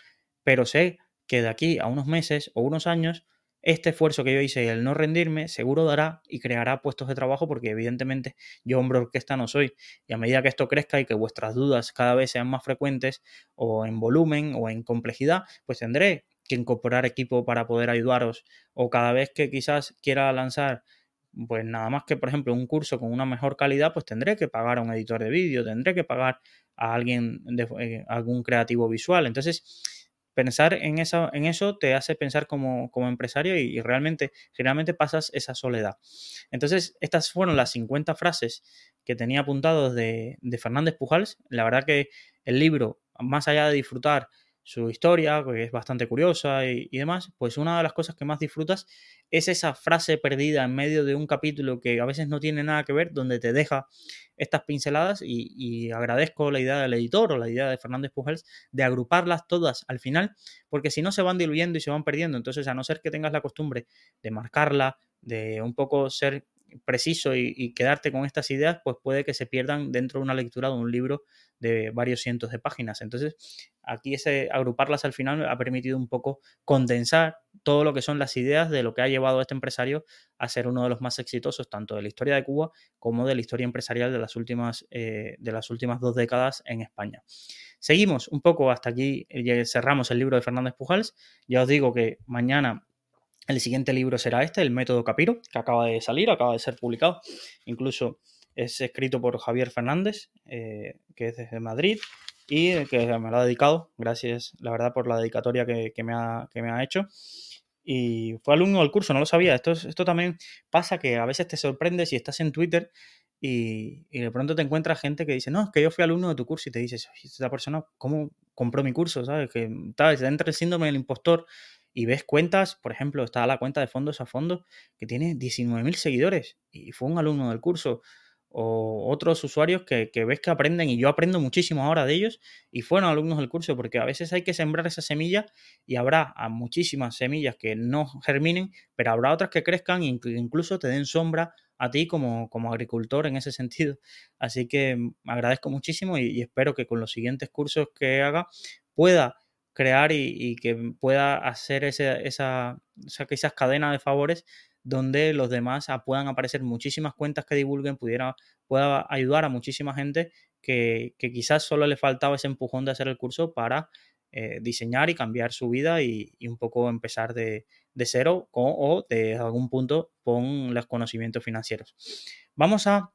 pero sé que de aquí a unos meses o unos años, este esfuerzo que yo hice y el no rendirme seguro dará y creará puestos de trabajo porque evidentemente yo hombre orquesta no soy. Y a medida que esto crezca y que vuestras dudas cada vez sean más frecuentes o en volumen o en complejidad, pues tendré que incorporar equipo para poder ayudaros. O cada vez que quizás quiera lanzar pues nada más que por ejemplo un curso con una mejor calidad, pues tendré que pagar a un editor de vídeo, tendré que pagar a alguien, de, eh, algún creativo visual. Entonces, pensar en eso, en eso te hace pensar como, empresario y, realmente, generalmente pasas esa soledad. Entonces, estas fueron las 50 frases que tenía apuntados de, de Fernández Pujals. La verdad que el libro, más allá de disfrutar su historia, que es bastante curiosa y, demás, pues una de las cosas que más disfrutas es esa frase perdida en medio de un capítulo que a veces no tiene nada que ver, donde te deja estas pinceladas y, agradezco la idea del editor o la idea de Fernández Pujals de agruparlas todas al final, porque si no se van diluyendo y se van perdiendo, entonces a no ser que tengas la costumbre de marcarla, de un poco ser preciso y, quedarte con estas ideas, pues puede que se pierdan dentro de una lectura de un libro de varios cientos de páginas. Entonces, aquí ese agruparlas al final ha permitido un poco condensar todo lo que son las ideas de lo que ha llevado a este empresario a ser uno de los más exitosos, tanto de la historia de Cuba como de la historia empresarial de las últimas, eh, de las últimas dos décadas en España. Seguimos un poco hasta aquí, eh, cerramos el libro de Fernández Pujals. Ya os digo que mañana el siguiente libro será este, El método Capiro, que acaba de salir, acaba de ser publicado. Incluso es escrito por Javier Fernández, eh, que es desde Madrid y que me lo ha dedicado. Gracias, la verdad, por la dedicatoria que, me, ha, que me ha hecho. Y fue alumno del curso, no lo sabía. Esto, esto también pasa que a veces te sorprende si estás en Twitter y, de pronto te encuentras gente que dice, no, es que yo fui alumno de tu curso y te dices, esta persona, ¿cómo compró mi curso? ¿Sabes? Que tal, entra el síndrome del impostor y ves cuentas, por ejemplo, está la cuenta de fondos a fondos que tiene 19.000 seguidores y fue un alumno del curso o otros usuarios que, ves que aprenden y yo aprendo muchísimo ahora de ellos y fueron alumnos del curso porque a veces hay que sembrar esa semilla y habrá muchísimas semillas que no germinen, pero habrá otras que crezcan e incluso te den sombra a ti como, como agricultor en ese sentido. Así que mm, agradezco muchísimo y, y espero que con los siguientes cursos que haga pueda crear y, que pueda hacer esa, esa, esas cadenas de favores donde los demás puedan aparecer muchísimas cuentas que divulguen, pudiera, pueda ayudar a muchísima gente que, quizás solo le faltaba ese empujón de hacer el curso para eh, diseñar y cambiar su vida y, un poco empezar de, cero o, de algún punto con los conocimientos financieros. Vamos a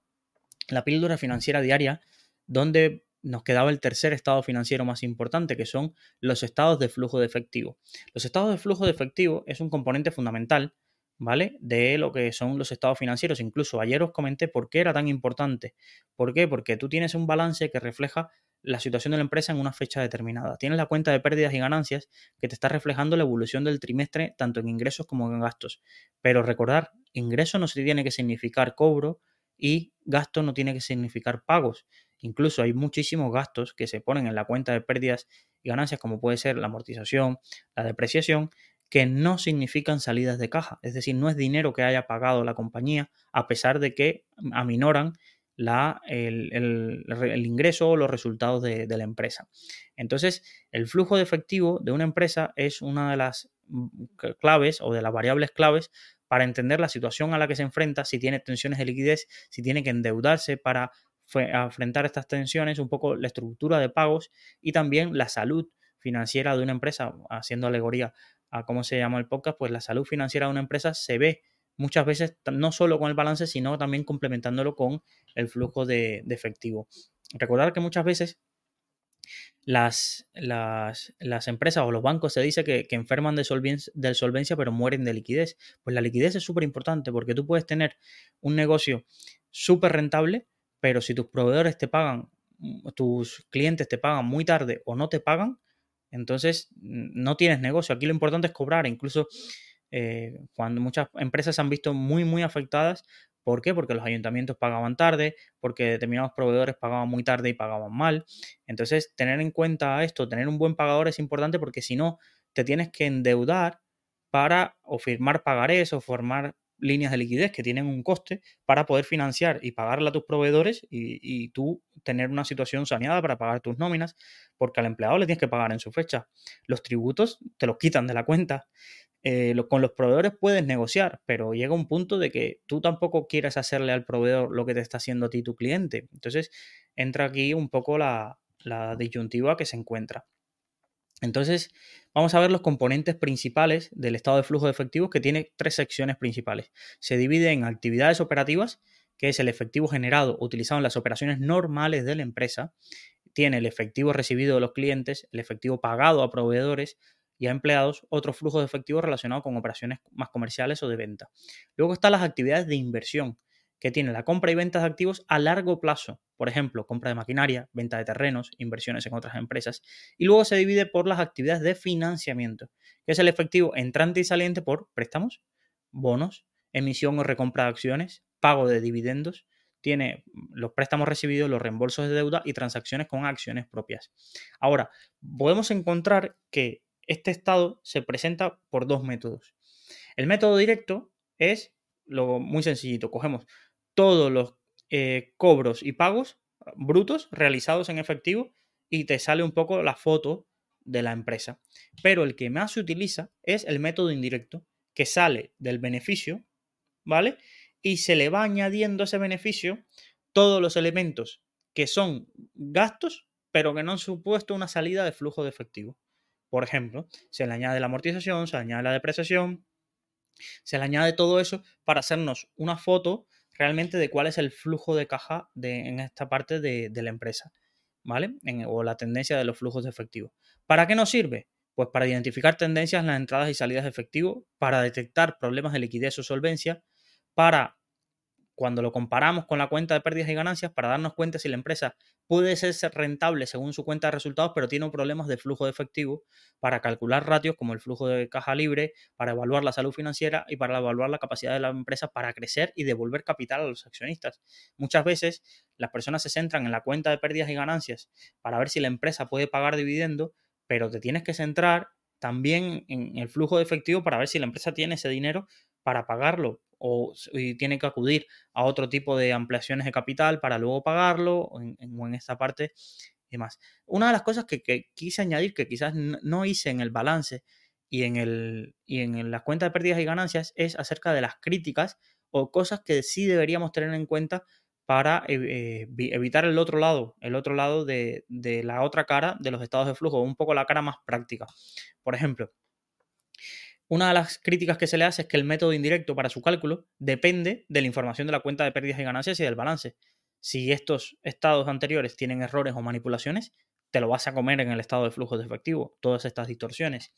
la píldora financiera diaria, donde nos quedaba el tercer estado financiero más importante, que son los estados de flujo de efectivo. Los estados de flujo de efectivo es un componente fundamental, ¿vale? De lo que son los estados financieros. Incluso ayer os comenté por qué era tan importante. ¿Por qué? Porque tú tienes un balance que refleja la situación de la empresa en una fecha determinada. Tienes la cuenta de pérdidas y ganancias que te está reflejando la evolución del trimestre tanto en ingresos como en gastos. Pero recordar, ingreso no se tiene que significar cobro y gasto no tiene que significar pagos. Incluso hay muchísimos gastos que se ponen en la cuenta de pérdidas y ganancias, como puede ser la amortización, la depreciación, que no significan salidas de caja, es decir, no es dinero que haya pagado la compañía a pesar de que aminoran la, el, ingreso o los resultados de, la empresa. Entonces, el flujo de efectivo de una empresa es una de las mm, claves o de las variables claves para entender la situación a la que se enfrenta, si tiene tensiones de liquidez, si tiene que endeudarse para enfrentar estas tensiones, un poco la estructura de pagos y también la salud financiera de una empresa, haciendo alegoría a cómo se llama el podcast, pues la salud financiera de una empresa se ve muchas veces no solo con el balance, sino también complementándolo con el flujo de, efectivo. Recordar que muchas veces las, las, empresas o los bancos se dice que, enferman de, de solvencia pero mueren de liquidez. Pues la liquidez es súper importante porque tú puedes tener un negocio súper rentable, pero si tus proveedores te pagan, tus clientes te pagan muy tarde o no te pagan, entonces no tienes negocio. Aquí lo importante es cobrar. Incluso eh, cuando muchas empresas se han visto muy, muy afectadas. ¿Por qué? Porque los ayuntamientos pagaban tarde, porque determinados proveedores pagaban muy tarde y pagaban mal. Entonces, tener en cuenta esto, tener un buen pagador es importante porque si no, te tienes que endeudar para o firmar pagarés o formar líneas de liquidez que tienen un coste para poder financiar y pagarle a tus proveedores y, y, tú tener una situación saneada para pagar tus nóminas, porque al empleado le tienes que pagar en su fecha. Los tributos te los quitan de la cuenta. Eh, con los proveedores puedes negociar, pero llega un punto de que tú tampoco quieres hacerle al proveedor lo que te está haciendo a ti tu cliente. Entonces entra aquí un poco la, la disyuntiva que se encuentra. Entonces, vamos a ver los componentes principales del estado de flujo de efectivos que tiene tres secciones principales. Se divide en actividades operativas, que es el efectivo generado utilizado en las operaciones normales de la empresa. Tiene el efectivo recibido de los clientes, el efectivo pagado a proveedores, y a empleados otro flujo de efectivo relacionado con operaciones más comerciales o de venta. Luego están las actividades de inversión, que tienen la compra y venta de activos a largo plazo, por ejemplo, compra de maquinaria, venta de terrenos, inversiones en otras empresas. Y luego se divide por las actividades de financiamiento, que es el efectivo entrante y saliente por préstamos, bonos, emisión o recompra de acciones, pago de dividendos, tiene los préstamos recibidos, los reembolsos de deuda y transacciones con acciones propias. Ahora, podemos encontrar que este estado se presenta por dos métodos. El método directo es lo muy sencillito. Cogemos todos los eh, cobros y pagos brutos realizados en efectivo y te sale un poco la foto de la empresa. Pero el que más se utiliza es el método indirecto, que sale del beneficio, ¿vale? Y se le va añadiendo a ese beneficio todos los elementos que son gastos, pero que no han supuesto una salida de flujo de efectivo. Por ejemplo, se le añade la amortización, se le añade la depreciación, se le añade todo eso para hacernos una foto realmente de cuál es el flujo de caja de, en esta parte de, la empresa, ¿vale? o la tendencia de los flujos de efectivo. ¿Para qué nos sirve? Pues para identificar tendencias en las entradas y salidas de efectivo, para detectar problemas de liquidez o solvencia, para cuando lo comparamos con la cuenta de pérdidas y ganancias para darnos cuenta si la empresa puede ser rentable según su cuenta de resultados, pero tiene problemas de flujo de efectivo, para calcular ratios como el flujo de caja libre, para evaluar la salud financiera y para evaluar la capacidad de la empresa para crecer y devolver capital a los accionistas. Muchas veces las personas se centran en la cuenta de pérdidas y ganancias para ver si la empresa puede pagar dividendo, pero te tienes que centrar también en el flujo de efectivo para ver si la empresa tiene ese dinero para pagarlo o tiene que acudir a otro tipo de ampliaciones de capital para luego pagarlo o en, esta parte y demás. Una de las cosas que, quise añadir que quizás no hice en el balance y en, el, y en la cuenta de pérdidas y ganancias es acerca de las críticas o cosas que sí deberíamos tener en cuenta para eh, evitar el otro lado, el otro lado de la otra cara de los estados de flujo, un poco la cara más práctica. Por ejemplo, una de las críticas que se le hace es que el método indirecto para su cálculo depende de la información de la cuenta de pérdidas y ganancias y del balance. Si estos estados anteriores tienen errores o manipulaciones, te lo vas a comer en el estado de flujo de efectivo, todas estas distorsiones.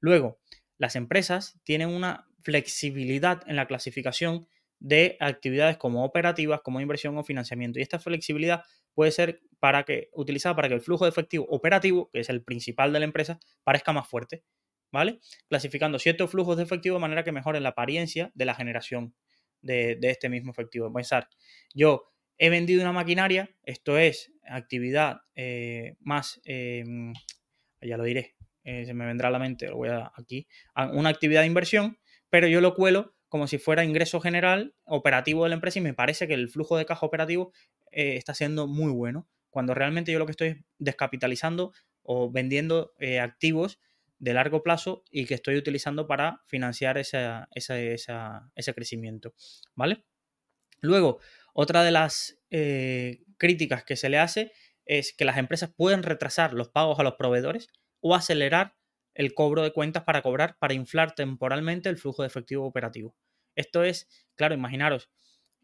Luego, las empresas tienen una flexibilidad en la clasificación de actividades como operativas, como inversión o financiamiento. Y esta flexibilidad puede ser para que, utilizada para que el flujo de efectivo operativo, que es el principal de la empresa, parezca más fuerte. ¿Vale? Clasificando ciertos flujos de efectivo de manera que mejoren la apariencia de la generación de, este mismo efectivo. Pensar, yo he vendido una maquinaria, esto es actividad eh, más, em, ya lo diré, eh, se me vendrá a la mente, lo voy a aquí, una actividad de inversión, pero yo lo cuelo como si fuera ingreso general operativo de la empresa y me parece que el flujo de caja operativo eh, está siendo muy bueno, cuando realmente yo lo que estoy es descapitalizando o vendiendo activos de largo plazo y que estoy utilizando para financiar ese crecimiento, ¿vale? Luego, otra de las eh, críticas que se le hace es que las empresas pueden retrasar los pagos a los proveedores o acelerar el cobro de cuentas para cobrar, para inflar temporalmente el flujo de efectivo operativo. Esto es, claro, imaginaros,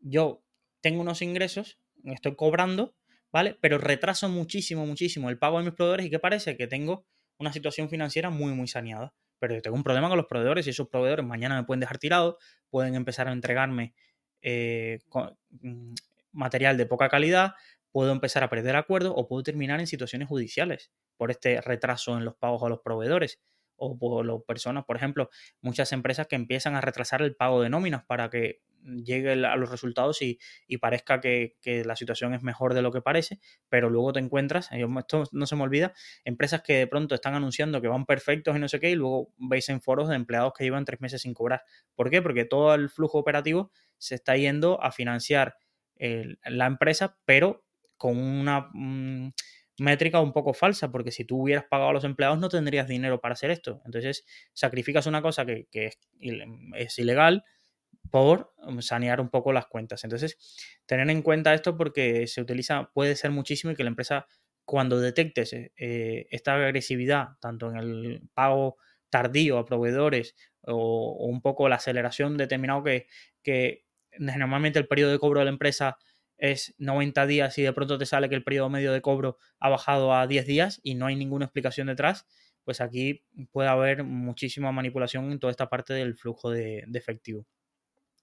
yo tengo unos ingresos, estoy cobrando, ¿vale? Pero retraso muchísimo, muchísimo el pago de mis proveedores y que parece que tengo una situación financiera muy, muy saneada. Pero yo tengo un problema con los proveedores y esos proveedores mañana me pueden dejar tirado, pueden empezar a entregarme eh, mm, material de poca calidad, puedo empezar a perder acuerdos o puedo terminar en situaciones judiciales por este retraso en los pagos a los proveedores o por las personas, por ejemplo, muchas empresas que empiezan a retrasar el pago de nóminas para que llegue a los resultados y, parezca que, la situación es mejor de lo que parece, pero luego te encuentras, esto no se me olvida, empresas que de pronto están anunciando que van perfectos y no sé qué, y luego veis en foros de empleados que llevan tres meses sin cobrar. ¿Por qué? Porque todo el flujo operativo se está yendo a financiar la empresa, pero con una... Mm, métrica un poco falsa, porque si tú hubieras pagado a los empleados no tendrías dinero para hacer esto. Entonces, sacrificas una cosa que, es, ilegal por um, sanear un poco las cuentas. Entonces, tener en cuenta esto porque se utiliza, puede ser muchísimo y que la empresa, cuando detectes eh, esta agresividad, tanto en el pago tardío a proveedores o, un poco la aceleración determinado que, que normalmente el periodo de cobro de la empresa es 90 días y de pronto te sale que el periodo medio de cobro ha bajado a 10 días y no hay ninguna explicación detrás, pues aquí puede haber muchísima manipulación en toda esta parte del flujo de, efectivo.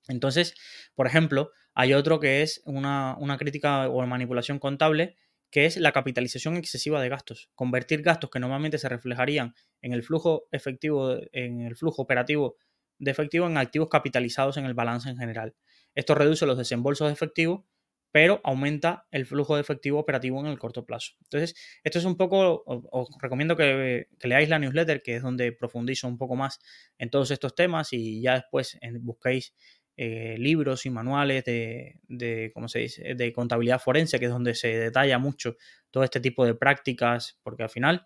Entonces, por ejemplo, hay otro que es una, una crítica o manipulación contable, que es la capitalización excesiva de gastos. Convertir gastos que normalmente se reflejarían en el flujo efectivo, en el flujo operativo de efectivo en activos capitalizados en el balance en general. Esto reduce los desembolsos de efectivo pero aumenta el flujo de efectivo operativo en el corto plazo. Entonces, esto es un poco, os, recomiendo que, leáis la newsletter, que es donde profundizo un poco más en todos estos temas y ya después busquéis eh, libros y manuales de, de, ¿cómo se dice? de contabilidad forense, que es donde se detalla mucho todo este tipo de prácticas, porque al final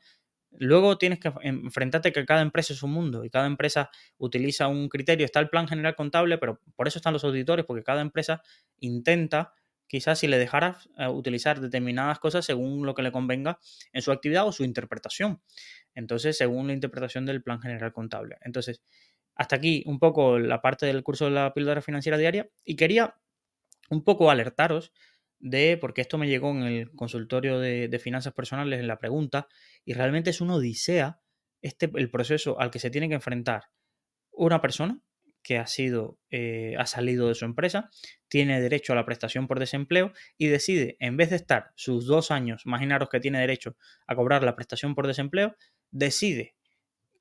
luego tienes que enfrentarte que cada empresa es un mundo y cada empresa utiliza un criterio. Está el plan general contable, pero por eso están los auditores, porque cada empresa intenta quizás si le dejaras eh, utilizar determinadas cosas según lo que le convenga en su actividad o su interpretación. Entonces, según la interpretación del plan general contable. Entonces, hasta aquí un poco la parte del curso de la píldora financiera diaria y quería un poco alertaros de, porque esto me llegó en el consultorio de, finanzas personales en la pregunta, y realmente es una odisea este, el proceso al que se tiene que enfrentar una persona que ha sido, eh, ha salido de su empresa, tiene derecho a la prestación por desempleo y decide, en vez de estar sus dos años, imaginaros que tiene derecho a cobrar la prestación por desempleo, decide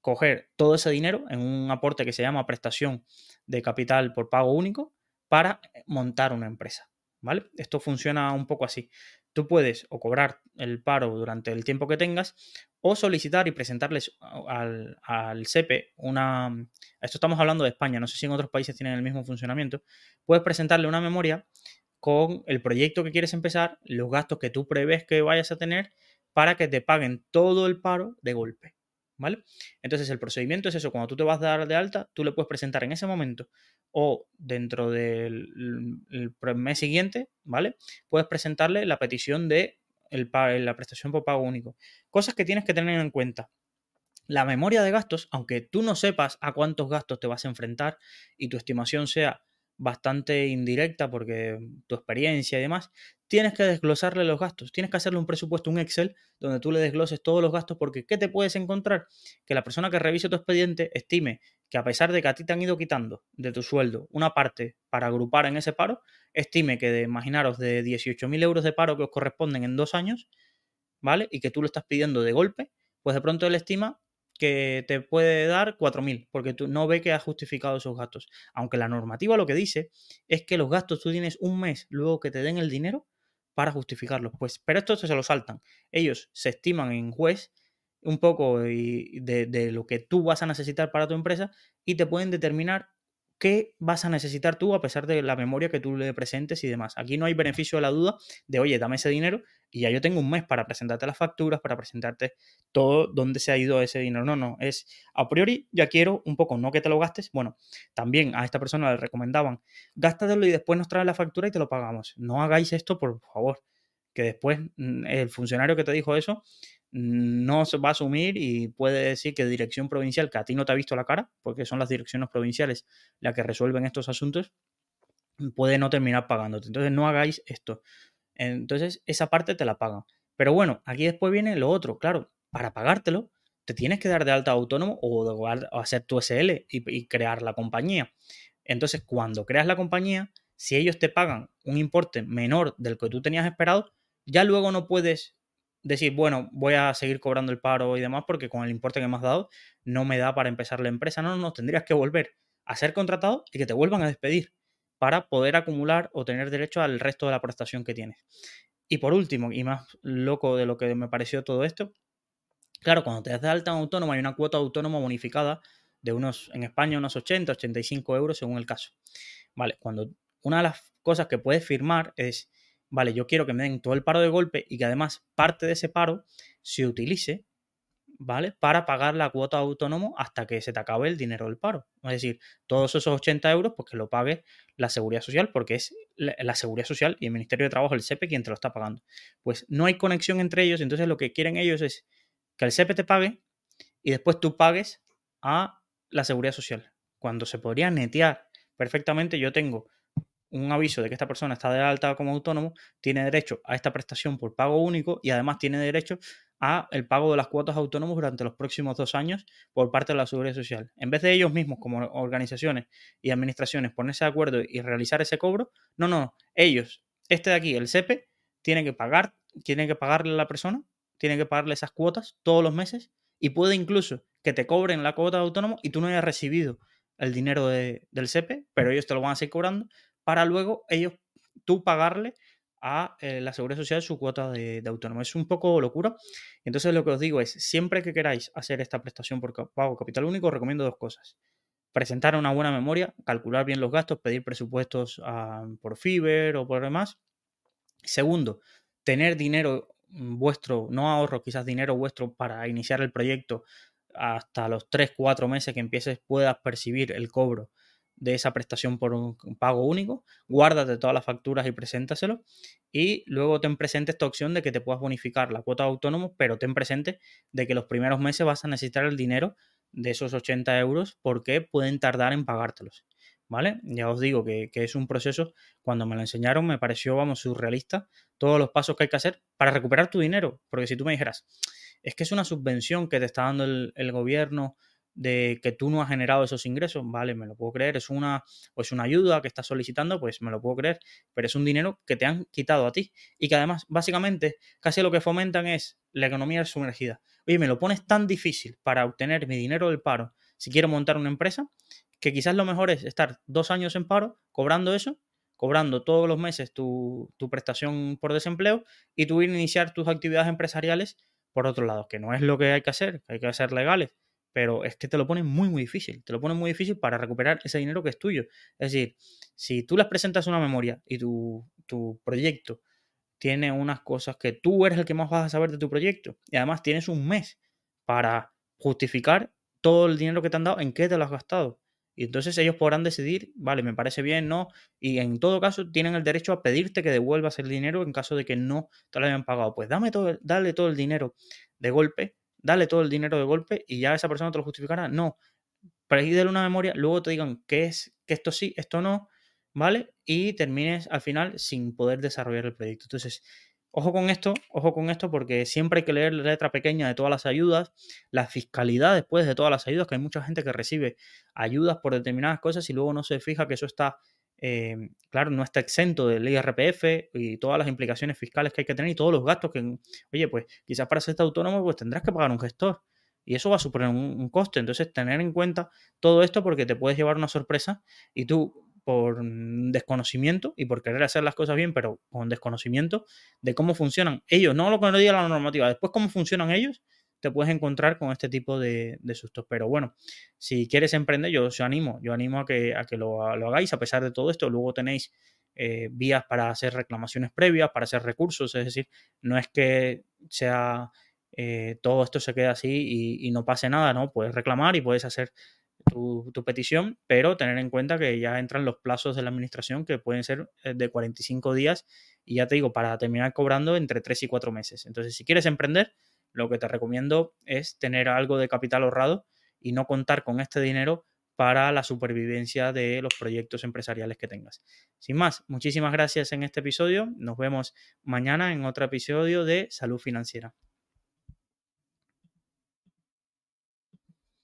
coger todo ese dinero en un aporte que se llama prestación de capital por pago único para montar una empresa. ¿Vale? Esto funciona un poco así. Tú puedes o cobrar el paro durante el tiempo que tengas o solicitar y presentarles al, al una... Esto estamos hablando de España, no sé si en otros países tienen el mismo funcionamiento. Puedes presentarle una memoria con el proyecto que quieres empezar, los gastos que tú prevés que vayas a tener para que te paguen todo el paro de golpe. ¿Vale? Entonces el procedimiento es eso, cuando tú te vas a dar de alta, tú le puedes presentar en ese momento o dentro del mes siguiente, ¿vale? Puedes presentarle la petición de la prestación por pago único. Cosas que tienes que tener en cuenta. La memoria de gastos, aunque tú no sepas a cuántos gastos te vas a enfrentar y tu estimación sea bastante indirecta porque tu experiencia y demás, tienes que desglosarle los gastos, tienes que hacerle un presupuesto, un Excel, donde tú le desgloses todos los gastos porque ¿qué te puedes encontrar? Que la persona que revise tu expediente estime que a pesar de que a ti te han ido quitando de tu sueldo una parte para agrupar en ese paro, estime que de, imaginaros, de 18.000 euros de paro que os corresponden en dos años, ¿vale? Y que tú lo estás pidiendo de golpe, pues de pronto él estima que te puede dar 4.000, porque tú no ve que ha justificado esos gastos. Aunque la normativa lo que dice es que los gastos tú tienes un mes luego que te den el dinero para justificarlos. Pues, pero esto se lo saltan. Ellos se estiman en juez un poco de, de, lo que tú vas a necesitar para tu empresa y te pueden determinar qué vas a necesitar tú a pesar de la memoria que tú le presentes y demás. Aquí no hay beneficio de la duda de, oye, dame ese dinero y ya yo tengo un mes para presentarte las facturas, para presentarte todo dónde se ha ido ese dinero. No, no, es a priori ya quiero un poco, no que te lo gastes. Bueno, también a esta persona le recomendaban, gástatelo y después nos trae la factura y te lo pagamos. No hagáis esto, por favor, que después mm, el funcionario que te dijo eso no se va a asumir y puede decir que dirección provincial, que a ti no te ha visto la cara, porque son las direcciones provinciales las que resuelven estos asuntos, puede no terminar pagándote. Entonces no hagáis esto. Entonces esa parte te la pagan. Pero bueno, aquí después viene lo otro. Claro, para pagártelo, te tienes que dar de alta autónomo o, hacer tu SL y, y crear la compañía. Entonces, cuando creas la compañía, si ellos te pagan un importe menor del que tú tenías esperado, ya luego no puedes decir, bueno, voy a seguir cobrando el paro y demás porque con el importe que me has dado no me da para empezar la empresa. No, no, no, tendrías que volver a ser contratado y que te vuelvan a despedir para poder acumular o tener derecho al resto de la prestación que tienes. Y por último, y más loco de lo que me pareció todo esto, claro, cuando te das de alta en hay una cuota autónoma bonificada de unos, en España, unos 80, 85 euros según el caso. Vale, cuando una de las cosas que puedes firmar es vale, yo quiero que me den todo el paro de golpe y que además parte de ese paro se utilice, ¿vale? Para pagar la cuota de autónomo hasta que se te acabe el dinero del paro. Es decir, todos esos 80 euros, pues que lo pague la Seguridad Social, porque es la Seguridad Social y el Ministerio de Trabajo, el SEPE, quien te lo está pagando. Pues no hay conexión entre ellos, entonces lo que quieren ellos es que el SEPE te pague y después tú pagues a la Seguridad Social. Cuando se podría netear perfectamente, yo tengo un aviso de que esta persona está de alta como autónomo, tiene derecho a esta prestación por pago único y además tiene derecho a el pago de las cuotas autónomos durante los próximos dos años por parte de la Seguridad Social. En vez de ellos mismos como organizaciones y administraciones ponerse de acuerdo y realizar ese cobro, no, no, ellos, este de aquí, el SEPE, tiene que pagar, tiene que pagarle a la persona, tiene que pagarle esas cuotas todos los meses y puede incluso que te cobren la cuota de autónomo y tú no hayas recibido el dinero del SEPE, pero ellos te lo van a seguir cobrando para luego ellos, tú pagarle a eh, la Seguridad Social su cuota de, autónomo. Es un poco locura. Entonces lo que os digo es, siempre que queráis hacer esta prestación por pago capital único, recomiendo dos cosas. Presentar una buena memoria, calcular bien los gastos, pedir presupuestos ah, por FIBER o por demás. Segundo, tener dinero vuestro, no ahorro, quizás dinero vuestro para iniciar el proyecto hasta los 3-4 meses que empieces puedas percibir el cobro de esa prestación por un pago único, guárdate todas las facturas y preséntaselo y luego ten presente esta opción de que te puedas bonificar la cuota de autónomo, pero ten presente de que los primeros meses vas a necesitar el dinero de esos 80 euros porque pueden tardar en pagártelos. ¿Vale? Ya os digo que, es un proceso, cuando me lo enseñaron me pareció, vamos, surrealista todos los pasos que hay que hacer para recuperar tu dinero. Porque si tú me dijeras, es que es una subvención que te está dando el gobierno de que tú no has generado esos ingresos, vale, me lo puedo creer, es una, pues una ayuda que estás solicitando, pues me lo puedo creer, pero es un dinero que te han quitado a ti y que además, básicamente, casi lo que fomentan es la economía sumergida. Oye, me lo pones tan difícil para obtener mi dinero del paro si quiero montar una empresa, que quizás lo mejor es estar dos años en paro, cobrando eso, cobrando todos los meses tu, tu prestación por desempleo y tú ir a iniciar tus actividades empresariales por otro lado, que no es lo que hay que hacer, hay que ser legales, pero es que te lo ponen muy, muy difícil. Te lo ponen muy difícil para recuperar ese dinero que es tuyo. Es decir, si tú les presentas una memoria y tu, tu proyecto tiene unas cosas que tú eres el que más vas a saber de tu proyecto y además tienes un mes para justificar todo el dinero que te han dado, en qué te lo has gastado. Y entonces ellos podrán decidir, vale, me parece bien, no. Y en todo caso tienen el derecho a pedirte que devuelvas el dinero en caso de que no te lo hayan pagado. Pues dame todo, dale todo el dinero de golpe dale todo el dinero de golpe y ya esa persona te lo justificará. No, dale una memoria, luego te digan que es, que esto sí, esto no, ¿vale? Y termines al final sin poder desarrollar el proyecto. Entonces, ojo con esto, ojo con esto, porque siempre hay que leer la letra pequeña de todas las ayudas, la fiscalidad después de todas las ayudas, que hay mucha gente que recibe ayudas por determinadas cosas y luego no se fija que eso está eh, claro, no está exento del IRPF y todas las implicaciones fiscales que hay que tener y todos los gastos que, oye, pues quizás para ser autónomo pues tendrás que pagar un gestor y eso va a suponer un, coste. Entonces, tener en cuenta todo esto porque te puedes llevar una sorpresa y tú por desconocimiento y por querer hacer las cosas bien, pero con desconocimiento de cómo funcionan ellos, no lo que no diga la normativa, después cómo funcionan ellos, te puedes encontrar con este tipo de, sustos. Pero bueno, si quieres emprender, yo os animo, yo animo a que, a que lo, hagáis a pesar de todo esto. Luego tenéis eh, vías para hacer reclamaciones previas, para hacer recursos, es decir, no es que sea eh, todo esto se quede así y, no pase nada, ¿no? Puedes reclamar y puedes hacer tu, tu, petición, pero tener en cuenta que ya entran los plazos de la administración que pueden ser eh, de 45 días y ya te digo, para terminar cobrando entre 3 y 4 meses. Entonces, si quieres emprender, lo que te recomiendo es tener algo de capital ahorrado y no contar con este dinero para la supervivencia de los proyectos empresariales que tengas. Sin más, muchísimas gracias en este episodio. Nos vemos mañana en otro episodio de Salud Financiera.